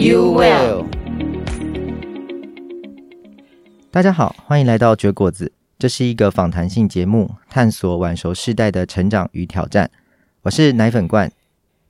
you will 大家好，欢迎来到绝果子，这是一个访谈性节目，探索晚熟世代的成长与挑战。我是奶粉罐，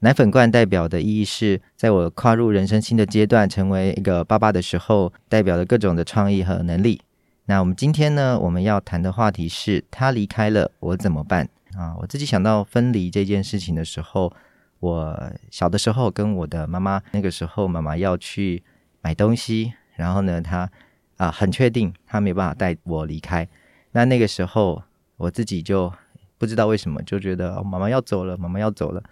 奶粉罐代表的意义是在我跨入人生新的阶段，成为一个爸爸的时候，代表的各种的创意和能力。那我们今天呢，我们要谈的话题是他离开了，我怎么办？啊，我自己想到分离这件事情的时候，我小的时候跟我的妈妈，那个时候妈妈要去买东西，然后呢，她啊很确定她没办法带我离开。那那个时候我自己就不知道为什么就觉得，妈妈要走了，妈妈要走了。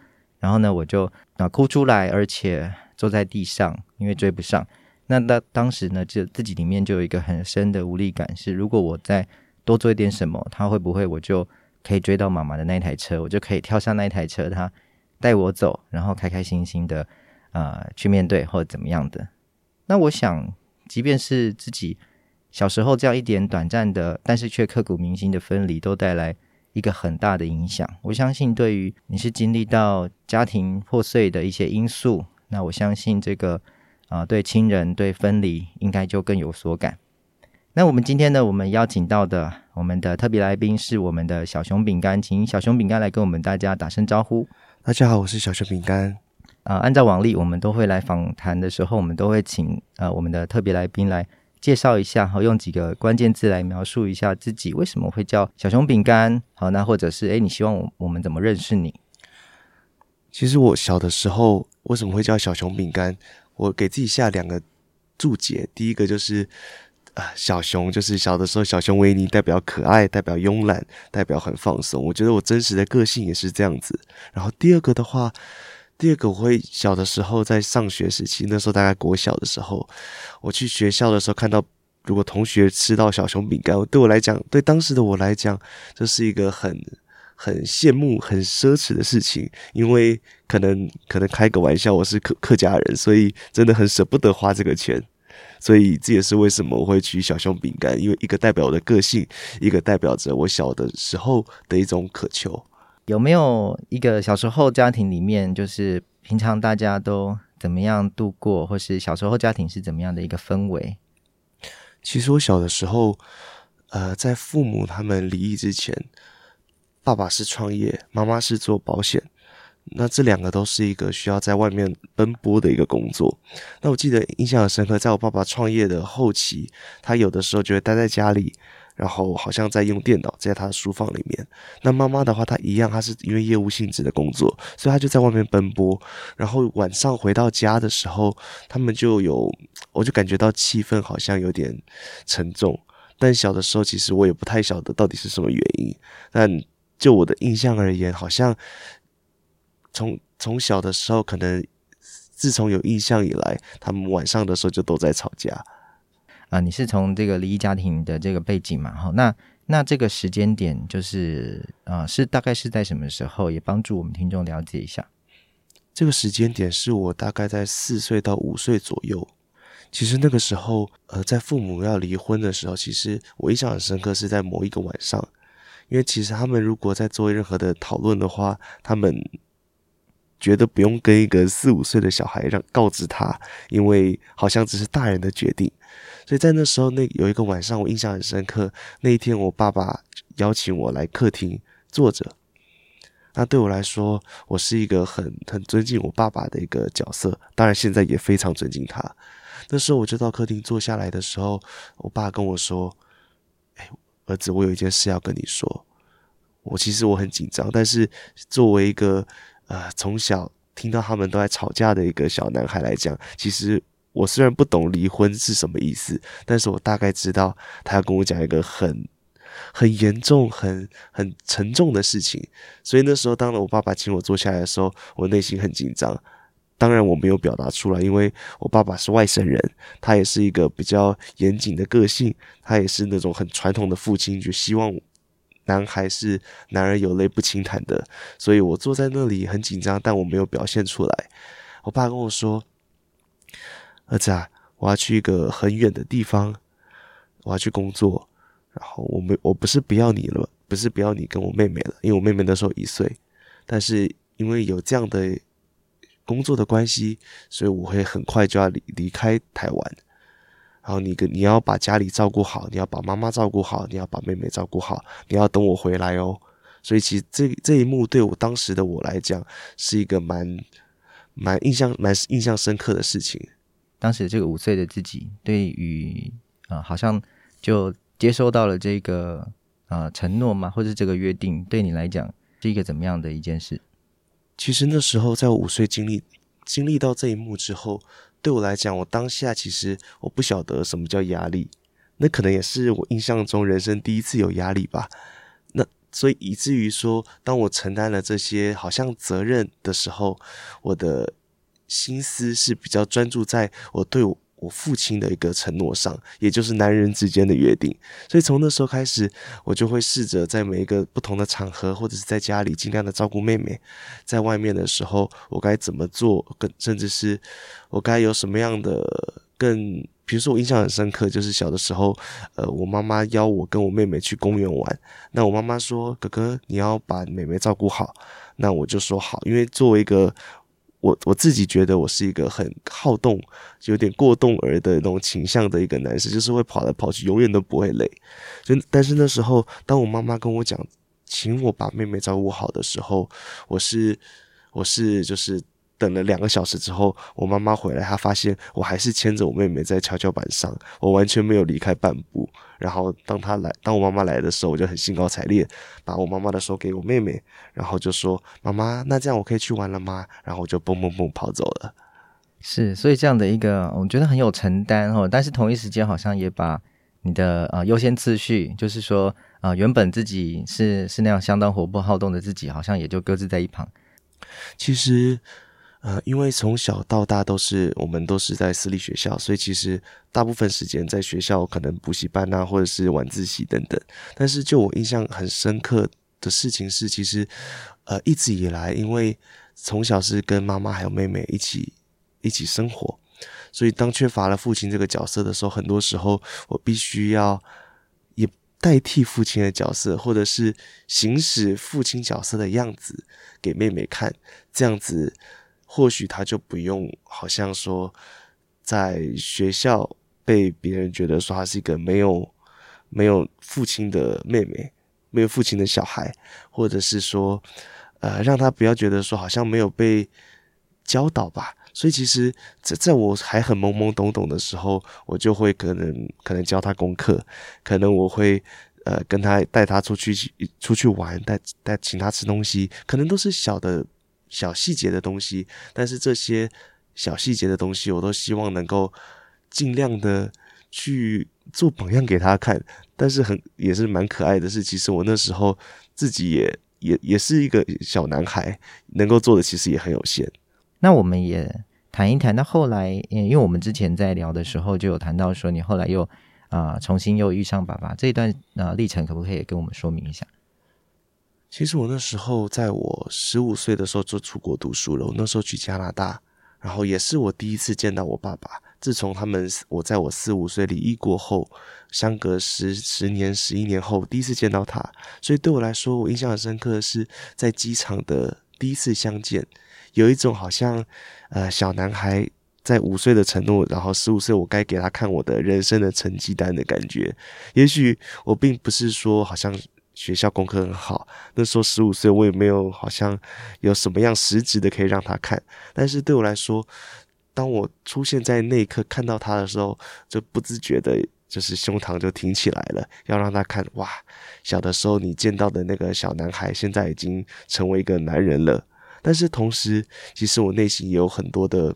然后呢，我就啊哭出来，而且坐在地上，因为追不上。那那当时呢，就自己里面就有一个很深的无力感，是如果我再多做一点什么，她会不会我就。可以追到妈妈的那台车，我就可以跳上那台车，她带我走，然后开开心心的呃去面对或者怎么样的。那我想，即便是自己小时候这样一点短暂的，但是却刻骨铭心的分离，都带来一个很大的影响。我相信，对于你是经历到家庭破碎的一些因素，那我相信这个啊、对亲人对分离应该就更有所感。那我们今天呢，我们邀请到的我们的特别来宾是我们的小熊饼干，请小熊饼干来跟我们大家打声招呼。大家好，我是小熊饼干。啊、呃，按照往例，我们都会来访谈的时候，我们都会请呃我们的特别来宾来介绍一下，好，用几个关键字来描述一下自己为什么会叫小熊饼干。好，那或者是诶，你希望我我们怎么认识你？其实我小的时候为什么会叫小熊饼干？我给自己下两个注解，第一个就是。小熊就是小的时候，小熊维尼代表可爱，代表慵懒，代表很放松。我觉得我真实的个性也是这样子。然后第二个的话，第二个我会小的时候在上学时期，那时候大概国小的时候，我去学校的时候看到，如果同学吃到小熊饼干，对我来讲，对当时的我来讲，这是一个很很羡慕、很奢侈的事情，因为可能可能开个玩笑，我是客客家人，所以真的很舍不得花这个钱。所以这也是为什么我会取小熊饼干，因为一个代表我的个性，一个代表着我小的时候的一种渴求。有没有一个小时候家庭里面，就是平常大家都怎么样度过，或是小时候家庭是怎么样的一个氛围？其实我小的时候，呃，在父母他们离异之前，爸爸是创业，妈妈是做保险。那这两个都是一个需要在外面奔波的一个工作。那我记得印象很深刻，在我爸爸创业的后期，他有的时候就会待在家里，然后好像在用电脑，在他的书房里面。那妈妈的话，她一样，她是因为业务性质的工作，所以她就在外面奔波。然后晚上回到家的时候，他们就有，我就感觉到气氛好像有点沉重。但小的时候，其实我也不太晓得到底是什么原因。但就我的印象而言，好像。从从小的时候，可能自从有印象以来，他们晚上的时候就都在吵架。啊、呃，你是从这个离异家庭的这个背景嘛？哈，那那这个时间点就是啊、呃，是大概是在什么时候？也帮助我们听众了解一下。这个时间点是我大概在四岁到五岁左右。其实那个时候，呃，在父母要离婚的时候，其实我印象很深刻，是在某一个晚上，因为其实他们如果在做任何的讨论的话，他们。觉得不用跟一个四五岁的小孩让告知他，因为好像只是大人的决定。所以在那时候，那有一个晚上，我印象很深刻。那一天，我爸爸邀请我来客厅坐着。那对我来说，我是一个很很尊敬我爸爸的一个角色，当然现在也非常尊敬他。那时候我就到客厅坐下来的时候，我爸跟我说：“哎，儿子，我有一件事要跟你说。”我其实我很紧张，但是作为一个呃，从小听到他们都在吵架的一个小男孩来讲，其实我虽然不懂离婚是什么意思，但是我大概知道他要跟我讲一个很很严重、很很沉重的事情。所以那时候，当了我爸爸请我坐下来的时候，我内心很紧张。当然我没有表达出来，因为我爸爸是外省人，他也是一个比较严谨的个性，他也是那种很传统的父亲，就希望男孩是男儿有泪不轻弹的，所以我坐在那里很紧张，但我没有表现出来。我爸跟我说：“儿子啊，我要去一个很远的地方，我要去工作，然后我没我不是不要你了，不是不要你跟我妹妹了，因为我妹妹那时候一岁，但是因为有这样的。”工作的关系，所以我会很快就要离离开台湾。然后你跟你要把家里照顾好，你要把妈妈照顾好，你要把妹妹照顾好，你要等我回来哦。所以其实这这一幕对我当时的我来讲，是一个蛮蛮印象蛮印象深刻的事情。当时这个五岁的自己，对于啊、呃，好像就接收到了这个啊、呃、承诺嘛，或者这个约定，对你来讲是一个怎么样的一件事？其实那时候，在我五岁经历经历到这一幕之后，对我来讲，我当下其实我不晓得什么叫压力，那可能也是我印象中人生第一次有压力吧。那所以以至于说，当我承担了这些好像责任的时候，我的心思是比较专注在我对我。我父亲的一个承诺上，也就是男人之间的约定。所以从那时候开始，我就会试着在每一个不同的场合，或者是在家里尽量的照顾妹妹。在外面的时候，我该怎么做？更甚至是我该有什么样的更？比如说，我印象很深刻，就是小的时候，呃，我妈妈邀我跟我妹妹去公园玩。那我妈妈说：“哥哥，你要把妹妹照顾好。”那我就说好，因为作为一个。我我自己觉得我是一个很好动，有点过动儿的那种倾向的一个男生，就是会跑来跑去，永远都不会累。就但是那时候，当我妈妈跟我讲，请我把妹妹照顾好的时候，我是我是就是。等了两个小时之后，我妈妈回来，她发现我还是牵着我妹妹在跷跷板上，我完全没有离开半步。然后当她来，当我妈妈来的时候，我就很兴高采烈，把我妈妈的手给我妹妹，然后就说：“妈妈，那这样我可以去玩了吗？”然后我就蹦蹦蹦跑走了。是，所以这样的一个，我觉得很有承担哦。但是同一时间，好像也把你的呃优先次序，就是说啊、呃，原本自己是是那样相当活泼好动的自己，好像也就搁置在一旁。其实。呃，因为从小到大都是我们都是在私立学校，所以其实大部分时间在学校可能补习班啊，或者是晚自习等等。但是就我印象很深刻的事情是，其实呃一直以来，因为从小是跟妈妈还有妹妹一起一起生活，所以当缺乏了父亲这个角色的时候，很多时候我必须要也代替父亲的角色，或者是行使父亲角色的样子给妹妹看，这样子。或许他就不用，好像说，在学校被别人觉得说他是一个没有没有父亲的妹妹，没有父亲的小孩，或者是说，呃，让他不要觉得说好像没有被教导吧。所以其实，在在我还很懵懵懂懂的时候，我就会可能可能教他功课，可能我会呃跟他带他出去出去玩，带带请他吃东西，可能都是小的。小细节的东西，但是这些小细节的东西，我都希望能够尽量的去做榜样给他看。但是很也是蛮可爱的是，其实我那时候自己也也也是一个小男孩，能够做的其实也很有限。那我们也谈一谈，那后来，因为我们之前在聊的时候就有谈到说，你后来又啊、重新又遇上爸爸这一段啊、呃、历程，可不可以跟我们说明一下？其实我那时候在我十五岁的时候就出国读书了。我那时候去加拿大，然后也是我第一次见到我爸爸。自从他们我在我四五岁离异过后，相隔十十年、十一年后，第一次见到他。所以对我来说，我印象很深刻的是在机场的第一次相见，有一种好像呃小男孩在五岁的承诺，然后十五岁我该给他看我的人生的成绩单的感觉。也许我并不是说好像。学校功课很好，那时候十五岁，我也没有好像有什么样实质的可以让他看。但是对我来说，当我出现在那一刻看到他的时候，就不自觉的，就是胸膛就挺起来了，要让他看哇，小的时候你见到的那个小男孩，现在已经成为一个男人了。但是同时，其实我内心也有很多的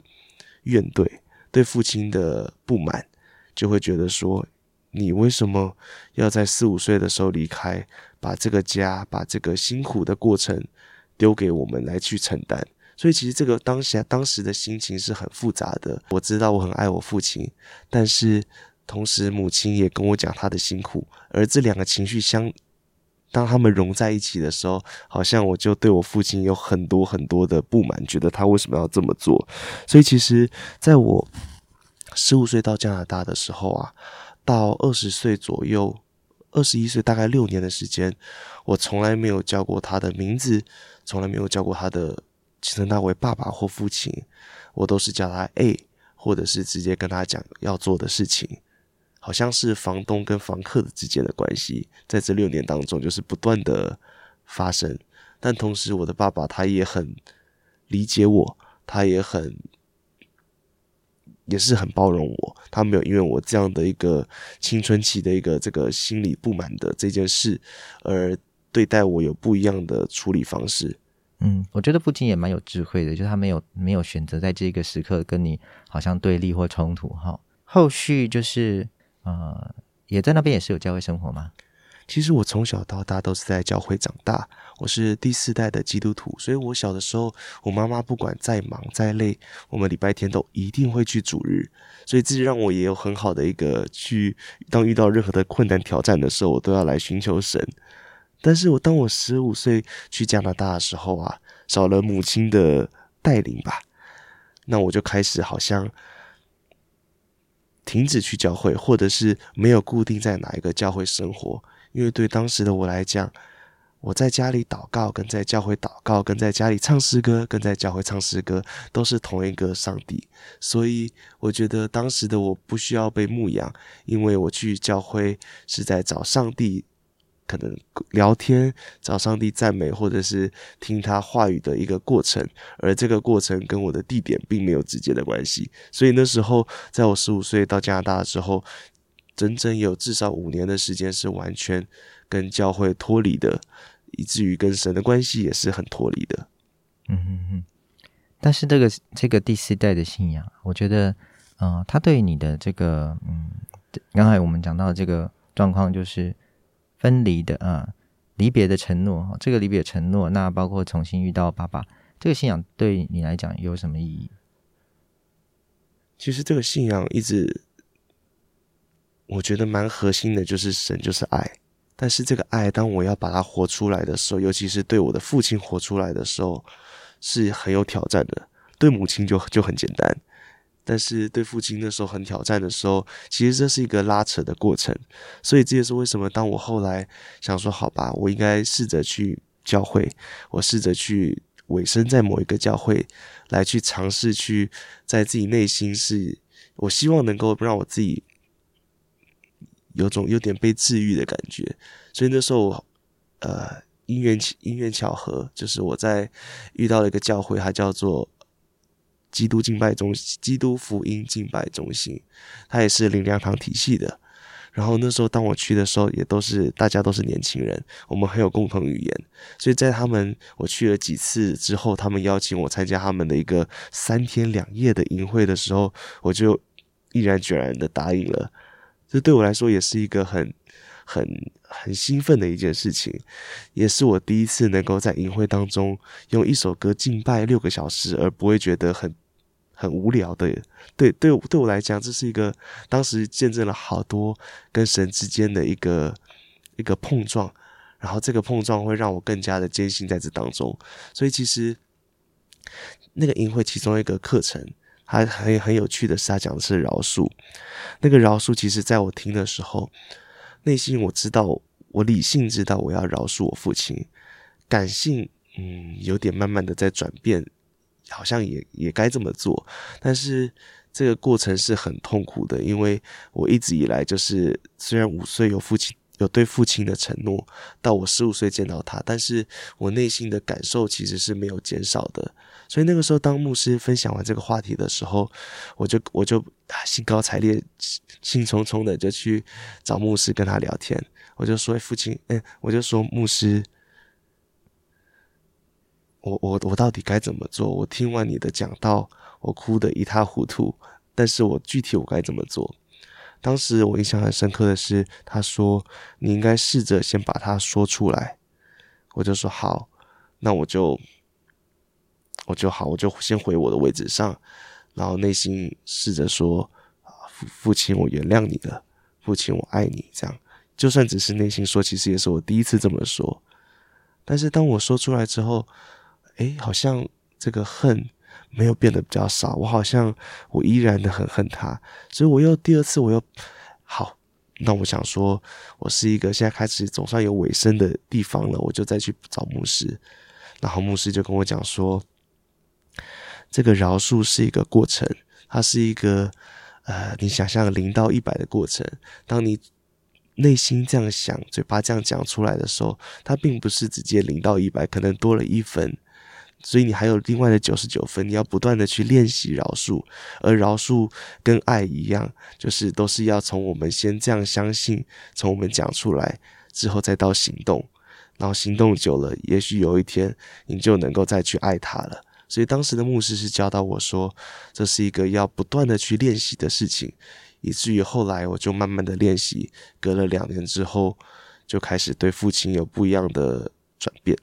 怨怼，对父亲的不满，就会觉得说。你为什么要在四五岁的时候离开，把这个家，把这个辛苦的过程丢给我们来去承担？所以其实这个当下当时的心情是很复杂的。我知道我很爱我父亲，但是同时母亲也跟我讲她的辛苦，而这两个情绪相。当他们融在一起的时候，好像我就对我父亲有很多很多的不满，觉得他为什么要这么做。所以，其实在我十五岁到加拿大的时候啊，到二十岁左右，二十一岁，大概六年的时间，我从来没有叫过他的名字，从来没有叫过他的称他为爸爸或父亲，我都是叫他 A，或者是直接跟他讲要做的事情。好像是房东跟房客之间的关系，在这六年当中就是不断的发生。但同时，我的爸爸他也很理解我，他也很也是很包容我。他没有因为我这样的一个青春期的一个这个心理不满的这件事而对待我有不一样的处理方式。嗯，我觉得父亲也蛮有智慧的，就他没有没有选择在这个时刻跟你好像对立或冲突哈。后续就是。呃，也在那边也是有教会生活吗？其实我从小到大都是在教会长大，我是第四代的基督徒，所以我小的时候，我妈妈不管再忙再累，我们礼拜天都一定会去主日，所以这让我也有很好的一个去，当遇到任何的困难挑战的时候，我都要来寻求神。但是我当我十五岁去加拿大的时候啊，少了母亲的带领吧，那我就开始好像。停止去教会，或者是没有固定在哪一个教会生活，因为对当时的我来讲，我在家里祷告，跟在教会祷告，跟在家里唱诗歌，跟在教会唱诗歌，都是同一个上帝。所以我觉得当时的我不需要被牧养，因为我去教会是在找上帝。可能聊天、找上帝赞美，或者是听他话语的一个过程，而这个过程跟我的地点并没有直接的关系。所以那时候，在我十五岁到加拿大的时候，整整有至少五年的时间是完全跟教会脱离的，以至于跟神的关系也是很脱离的。嗯嗯嗯。但是这个这个第四代的信仰，我觉得，嗯、呃，他对你的这个，嗯，刚才我们讲到的这个状况就是。分离的啊，离别的承诺，这个离别承诺，那包括重新遇到爸爸，这个信仰对你来讲有什么意义？其实这个信仰一直，我觉得蛮核心的，就是神就是爱。但是这个爱，当我要把它活出来的时候，尤其是对我的父亲活出来的时候，是很有挑战的。对母亲就就很简单。但是对父亲那时候很挑战的时候，其实这是一个拉扯的过程，所以这也是为什么当我后来想说，好吧，我应该试着去教会，我试着去委身在某一个教会，来去尝试去在自己内心是，我希望能够让我自己有种有点被治愈的感觉，所以那时候，呃，因缘因缘巧合，就是我在遇到了一个教会，它叫做。基督敬拜中心，基督福音敬拜中心，它也是灵粮堂体系的。然后那时候当我去的时候，也都是大家都是年轻人，我们很有共同语言。所以在他们我去了几次之后，他们邀请我参加他们的一个三天两夜的营会的时候，我就毅然决然的答应了。这对我来说也是一个很很很兴奋的一件事情，也是我第一次能够在营会当中用一首歌敬拜六个小时，而不会觉得很。很无聊的，对对对我来讲，这是一个当时见证了好多跟神之间的一个一个碰撞，然后这个碰撞会让我更加的坚信在这当中。所以其实那个营会其中一个课程，还很很有趣的是，他讲的是饶恕。那个饶恕，其实在我听的时候，内心我知道，我理性知道我要饶恕我父亲，感性嗯有点慢慢的在转变。好像也也该这么做，但是这个过程是很痛苦的，因为我一直以来就是虽然五岁有父亲有对父亲的承诺，到我十五岁见到他，但是我内心的感受其实是没有减少的。所以那个时候，当牧师分享完这个话题的时候，我就我就兴高采烈、兴冲冲的就去找牧师跟他聊天，我就说：“父亲，嗯，我就说牧师。”我我我到底该怎么做？我听完你的讲道，我哭得一塌糊涂。但是我具体我该怎么做？当时我印象很深刻的是，他说你应该试着先把它说出来。我就说好，那我就我就好，我就先回我的位置上，然后内心试着说：“父父亲，我原谅你了，父亲，我爱你。”这样，就算只是内心说，其实也是我第一次这么说。但是当我说出来之后，诶，好像这个恨没有变得比较少，我好像我依然的很恨他，所以我又第二次我又好，那我想说，我是一个现在开始总算有尾声的地方了，我就再去找牧师，然后牧师就跟我讲说，这个饶恕是一个过程，它是一个呃，你想象零到一百的过程，当你。内心这样想，嘴巴这样讲出来的时候，它并不是直接零到一百，可能多了一分，所以你还有另外的九十九分，你要不断的去练习饶恕，而饶恕跟爱一样，就是都是要从我们先这样相信，从我们讲出来之后再到行动，然后行动久了，也许有一天你就能够再去爱他了。所以当时的牧师是教导我说，这是一个要不断的去练习的事情。以至于后来，我就慢慢的练习，隔了两年之后，就开始对父亲有不一样的转变。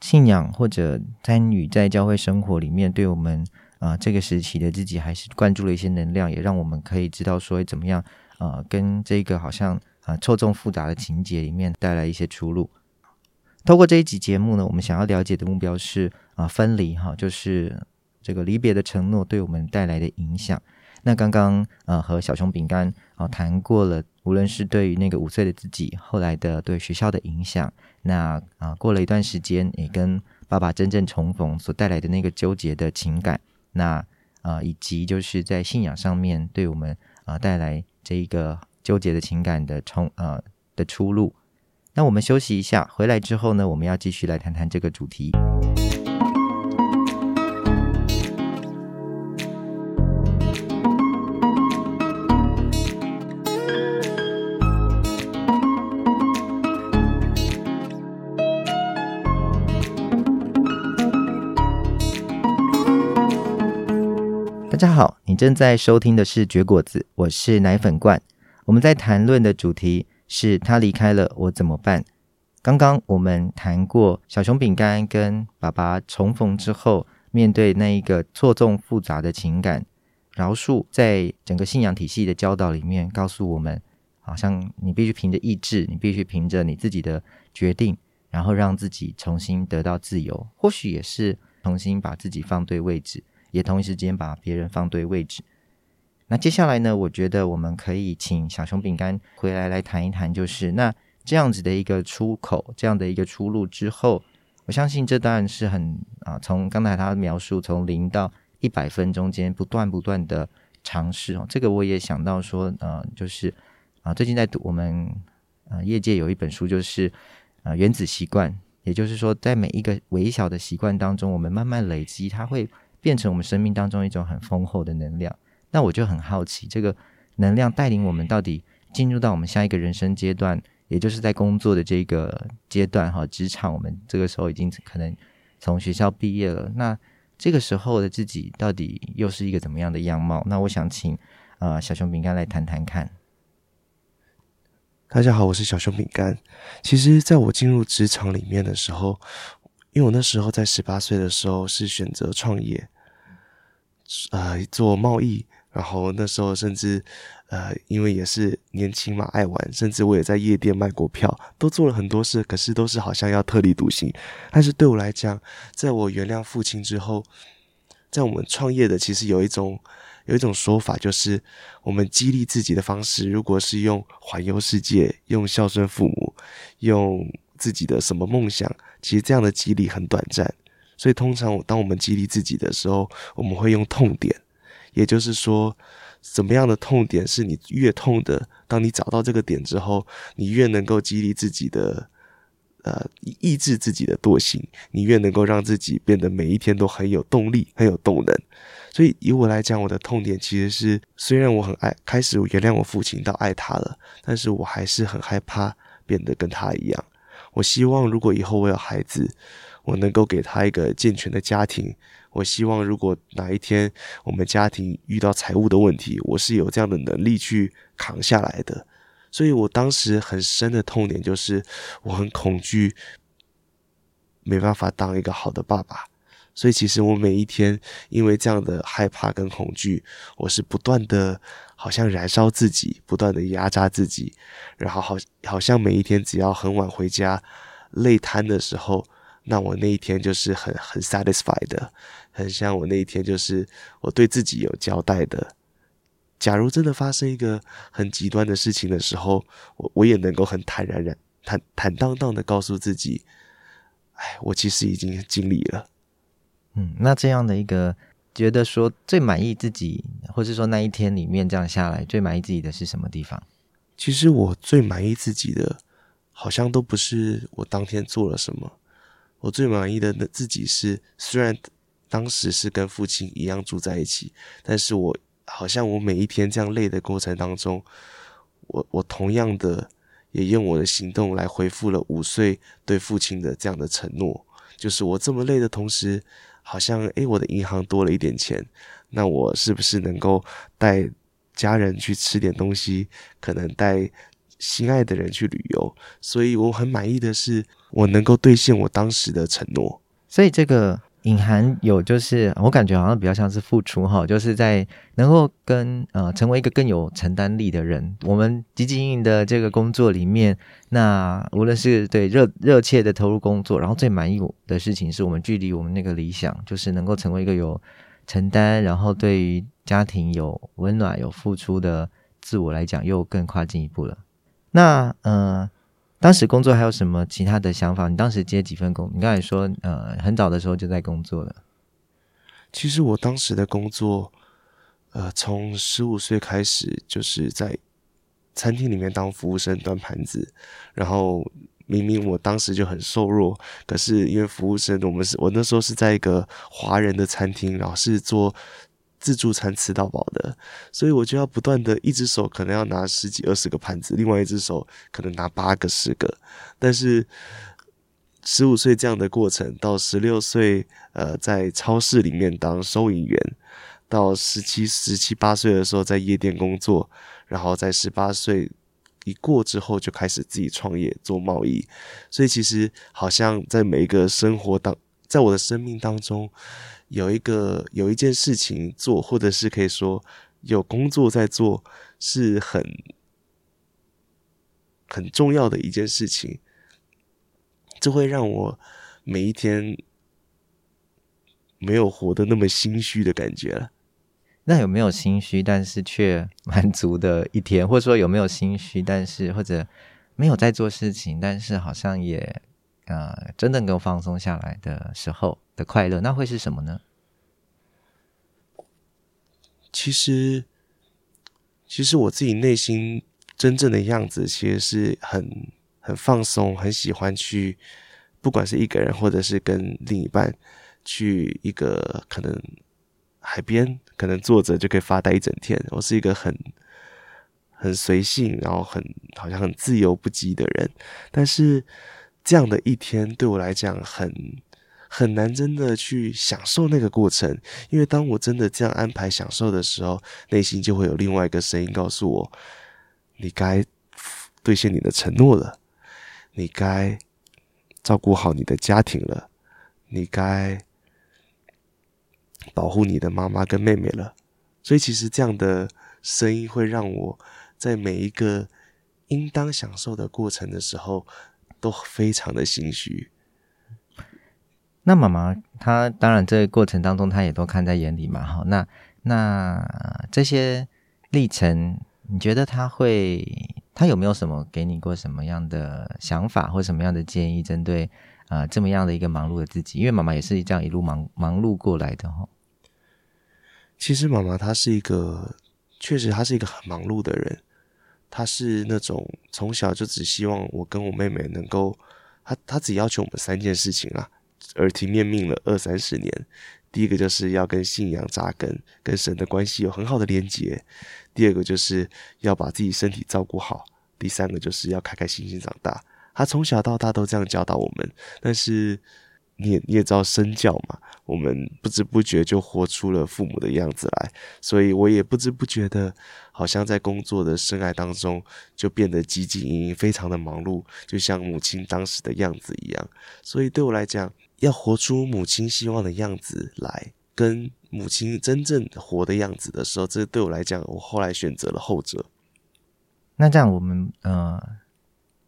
信仰或者参与在教会生活里面，对我们啊、这个时期的自己，还是灌注了一些能量，也让我们可以知道说怎么样啊、跟这个好像啊错综复杂的情节里面带来一些出路。透过这一集节目呢，我们想要了解的目标是啊、分离哈，就是这个离别的承诺对我们带来的影响。那刚刚呃和小熊饼干啊谈过了，无论是对于那个五岁的自己，后来的对学校的影响，那啊过了一段时间也跟爸爸真正重逢所带来的那个纠结的情感，那啊以及就是在信仰上面对我们啊带来这一个纠结的情感的冲呃的出路。那我们休息一下，回来之后呢，我们要继续来谈谈这个主题。大家好，你正在收听的是绝果子，我是奶粉罐。我们在谈论的主题是他离开了我怎么办？刚刚我们谈过小熊饼干跟爸爸重逢之后，面对那一个错综复杂的情感，饶恕在整个信仰体系的教导里面，告诉我们，好像你必须凭着意志，你必须凭着你自己的决定，然后让自己重新得到自由，或许也是重新把自己放对位置。也同一时间把别人放对位置。那接下来呢，我觉得我们可以请小熊饼干回来来谈一谈，就是那这样子的一个出口，这样的一个出路之后，我相信这当然是很啊，从刚才他描述从零到一百分中间不断不断的尝试哦。这个我也想到说，呃，就是啊，最近在读我们啊业界有一本书，就是啊原子习惯，也就是说，在每一个微小的习惯当中，我们慢慢累积，它会。变成我们生命当中一种很丰厚的能量，那我就很好奇，这个能量带领我们到底进入到我们下一个人生阶段，也就是在工作的这个阶段哈，职场我们这个时候已经可能从学校毕业了，那这个时候的自己到底又是一个怎么样的样貌？那我想请啊、小熊饼干来谈谈看。大家好，我是小熊饼干。其实，在我进入职场里面的时候。因为我那时候在十八岁的时候是选择创业，呃，做贸易，然后那时候甚至，呃，因为也是年轻嘛，爱玩，甚至我也在夜店卖过票，都做了很多事，可是都是好像要特立独行。但是对我来讲，在我原谅父亲之后，在我们创业的其实有一种有一种说法，就是我们激励自己的方式，如果是用环游世界，用孝顺父母，用自己的什么梦想。其实这样的激励很短暂，所以通常当我们激励自己的时候，我们会用痛点，也就是说，怎么样的痛点是你越痛的，当你找到这个点之后，你越能够激励自己的，呃，抑制自己的惰性，你越能够让自己变得每一天都很有动力、很有动能。所以以我来讲，我的痛点其实是，虽然我很爱，开始原谅我父亲到爱他了，但是我还是很害怕变得跟他一样。我希望，如果以后我有孩子，我能够给他一个健全的家庭。我希望，如果哪一天我们家庭遇到财务的问题，我是有这样的能力去扛下来的。所以我当时很深的痛点就是，我很恐惧，没办法当一个好的爸爸，所以其实我每一天因为这样的害怕跟恐惧，我是不断的，好像燃烧自己，不断的压榨自己，然后好好像每一天只要很晚回家，累瘫的时候，那我那一天就是很很 satisfied 的，很像我那一天就是我对自己有交代的。假如真的发生一个很极端的事情的时候，我我也能够很坦然然、坦坦荡荡的告诉自己，哎，我其实已经尽力了。嗯，那这样的一个觉得说最满意自己，或是说那一天里面这样下来最满意自己的是什么地方？其实我最满意自己的，好像都不是我当天做了什么。我最满意的自己是，虽然当时是跟父亲一样住在一起，但是我。好像我每一天这样累的过程当中，我我同样的也用我的行动来回复了五岁对父亲的这样的承诺，就是我这么累的同时，好像诶，我的银行多了一点钱，那我是不是能够带家人去吃点东西，可能带心爱的人去旅游？所以我很满意的是，我能够兑现我当时的承诺。所以这个。隐含有就是，我感觉好像比较像是付出哈，就是在能够跟呃成为一个更有承担力的人。我们积极营的这个工作里面，那无论是对热热切的投入工作，然后最满意的事情是我们距离我们那个理想，就是能够成为一个有承担，然后对于家庭有温暖、有付出的自我来讲，又更跨进一步了。那呃。当时工作还有什么其他的想法？你当时接几份工？你刚才说，呃，很早的时候就在工作了。其实我当时的工作，呃，从十五岁开始就是在餐厅里面当服务生端盘子。然后明明我当时就很瘦弱，可是因为服务生，我们是我那时候是在一个华人的餐厅，然后是做。自助餐吃到饱的，所以我就要不断的，一只手可能要拿十几二十个盘子，另外一只手可能拿八个十个。但是十五岁这样的过程，到十六岁，呃，在超市里面当收银员，到十七、十七八岁的时候在夜店工作，然后在十八岁一过之后就开始自己创业做贸易。所以其实好像在每一个生活当，在我的生命当中。有一个有一件事情做，或者是可以说有工作在做，是很很重要的一件事情。这会让我每一天没有活得那么心虚的感觉了。那有没有心虚，但是却满足的一天？或者说有没有心虚，但是或者没有在做事情，但是好像也呃真的能够放松下来的时候？的快乐，那会是什么呢？其实，其实我自己内心真正的样子，其实是很很放松，很喜欢去，不管是一个人，或者是跟另一半，去一个可能海边，可能坐着就可以发呆一整天。我是一个很很随性，然后很好像很自由不羁的人。但是这样的一天对我来讲很。很难真的去享受那个过程，因为当我真的这样安排享受的时候，内心就会有另外一个声音告诉我：你该兑现你的承诺了，你该照顾好你的家庭了，你该保护你的妈妈跟妹妹了。所以，其实这样的声音会让我在每一个应当享受的过程的时候，都非常的心虚。那妈妈她当然这个过程当中她也都看在眼里嘛，好，那那这些历程，你觉得她会，她有没有什么给你过什么样的想法或什么样的建议，针对、呃、这么样的一个忙碌的自己？因为妈妈也是这样一路忙忙碌过来的哈。其实妈妈她是一个，确实她是一个很忙碌的人，她是那种从小就只希望我跟我妹妹能够，她她只要求我们三件事情啊。耳提面命了二三十年，第一个就是要跟信仰扎根，跟神的关系有很好的连结；第二个就是要把自己身体照顾好；第三个就是要开开心心长大。他从小到大都这样教导我们，但是你也你也知道身教嘛，我们不知不觉就活出了父母的样子来，所以我也不知不觉的，好像在工作的深爱当中就变得汲汲营营，非常的忙碌，就像母亲当时的样子一样。所以对我来讲，要活出母亲希望的样子来，跟母亲真正活的样子的时候，这对我来讲，我后来选择了后者。那这样，我们呃，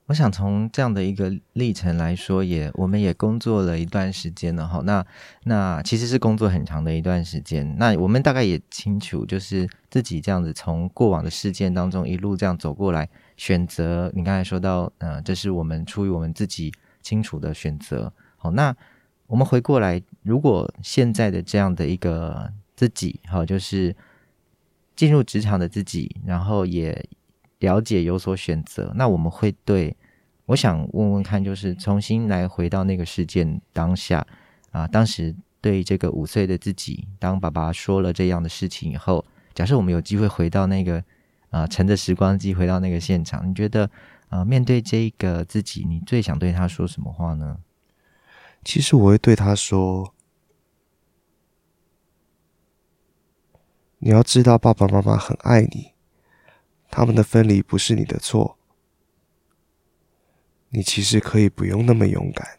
我想从这样的一个历程来说也，我们也工作了一段时间了哈。那那其实是工作很长的一段时间。那我们大概也清楚，就是自己这样子从过往的事件当中一路这样走过来，选择你刚才说到，呃，这是我们出于我们自己清楚的选择。好，那。我们回过来，如果现在的这样的一个自己，哈，就是进入职场的自己，然后也了解有所选择，那我们会对，我想问问看，就是重新来回到那个事件当下啊，当时对这个五岁的自己，当爸爸说了这样的事情以后，假设我们有机会回到那个啊，乘着时光机回到那个现场，你觉得啊，面对这个自己，你最想对他说什么话呢？其实我会对他说：“你要知道，爸爸妈妈很爱你，他们的分离不是你的错。你其实可以不用那么勇敢，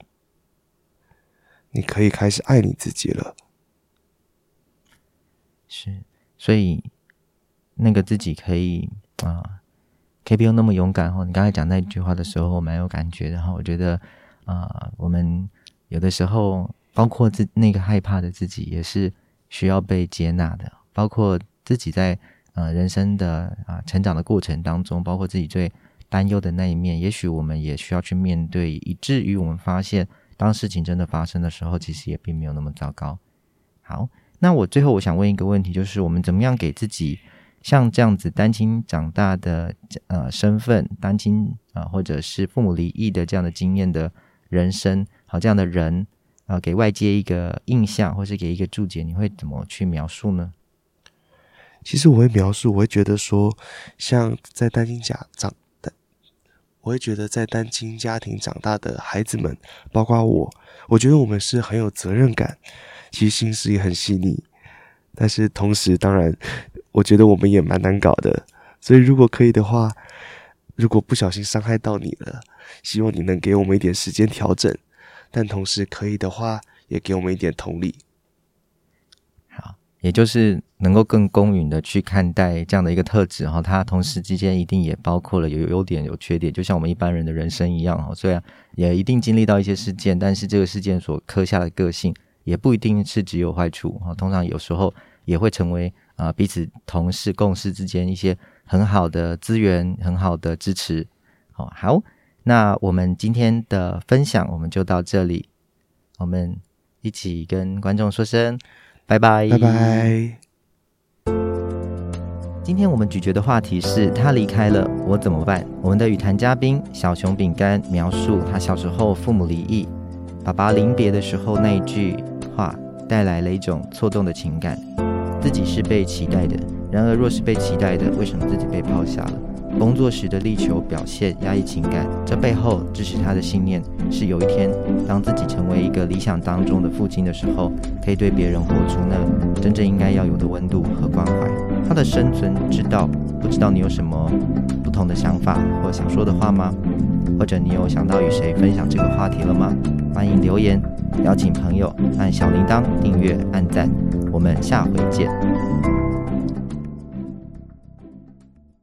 你可以开始爱你自己了。”是，所以那个自己可以啊，可以不用那么勇敢哦。你刚才讲那句话的时候，我蛮有感觉的哈。我觉得啊，我们。有的时候，包括自那个害怕的自己，也是需要被接纳的。包括自己在呃人生的啊、成长的过程当中，包括自己最担忧的那一面，也许我们也需要去面对，以至于我们发现，当事情真的发生的时候，其实也并没有那么糟糕。好，那我最后我想问一个问题，就是我们怎么样给自己像这样子单亲长大的呃身份，单亲啊、或者是父母离异的这样的经验的人生？好，这样的人啊、给外界一个印象，或是给一个注解，你会怎么去描述呢？其实我会描述，我会觉得说，像在单亲家长的，我会觉得在单亲家庭长大的孩子们，包括我，我觉得我们是很有责任感，其实心思也很细腻，但是同时，当然，我觉得我们也蛮难搞的。所以，如果可以的话，如果不小心伤害到你了，希望你能给我们一点时间调整。但同时，可以的话，也给我们一点同理。好，也就是能够更公允的去看待这样的一个特质哈。它同时之间一定也包括了有优点有缺点，就像我们一般人的人生一样哈。虽然也一定经历到一些事件，但是这个事件所刻下的个性也不一定是只有坏处哈。通常有时候也会成为啊彼此同事共事之间一些很好的资源，很好的支持。好，好。那我们今天的分享我们就到这里，我们一起跟观众说声拜拜，拜拜。今天我们咀嚼的话题是他离开了，我怎么办？我们的语坛嘉宾小熊饼干描述他小时候父母离异，爸爸临别的时候那一句话带来了一种错动的情感，自己是被期待的，然而若是被期待的，为什么自己被抛下了？工作时的力求表现，压抑情感，这背后支持他的信念是：有一天，当自己成为一个理想当中的父亲的时候，可以对别人活出那真正应该要有的温度和关怀。他的生存之道，不知道你有什么不同的想法或想说的话吗？或者你有想到与谁分享这个话题了吗？欢迎留言，邀请朋友按小铃铛订阅、按赞。我们下回见。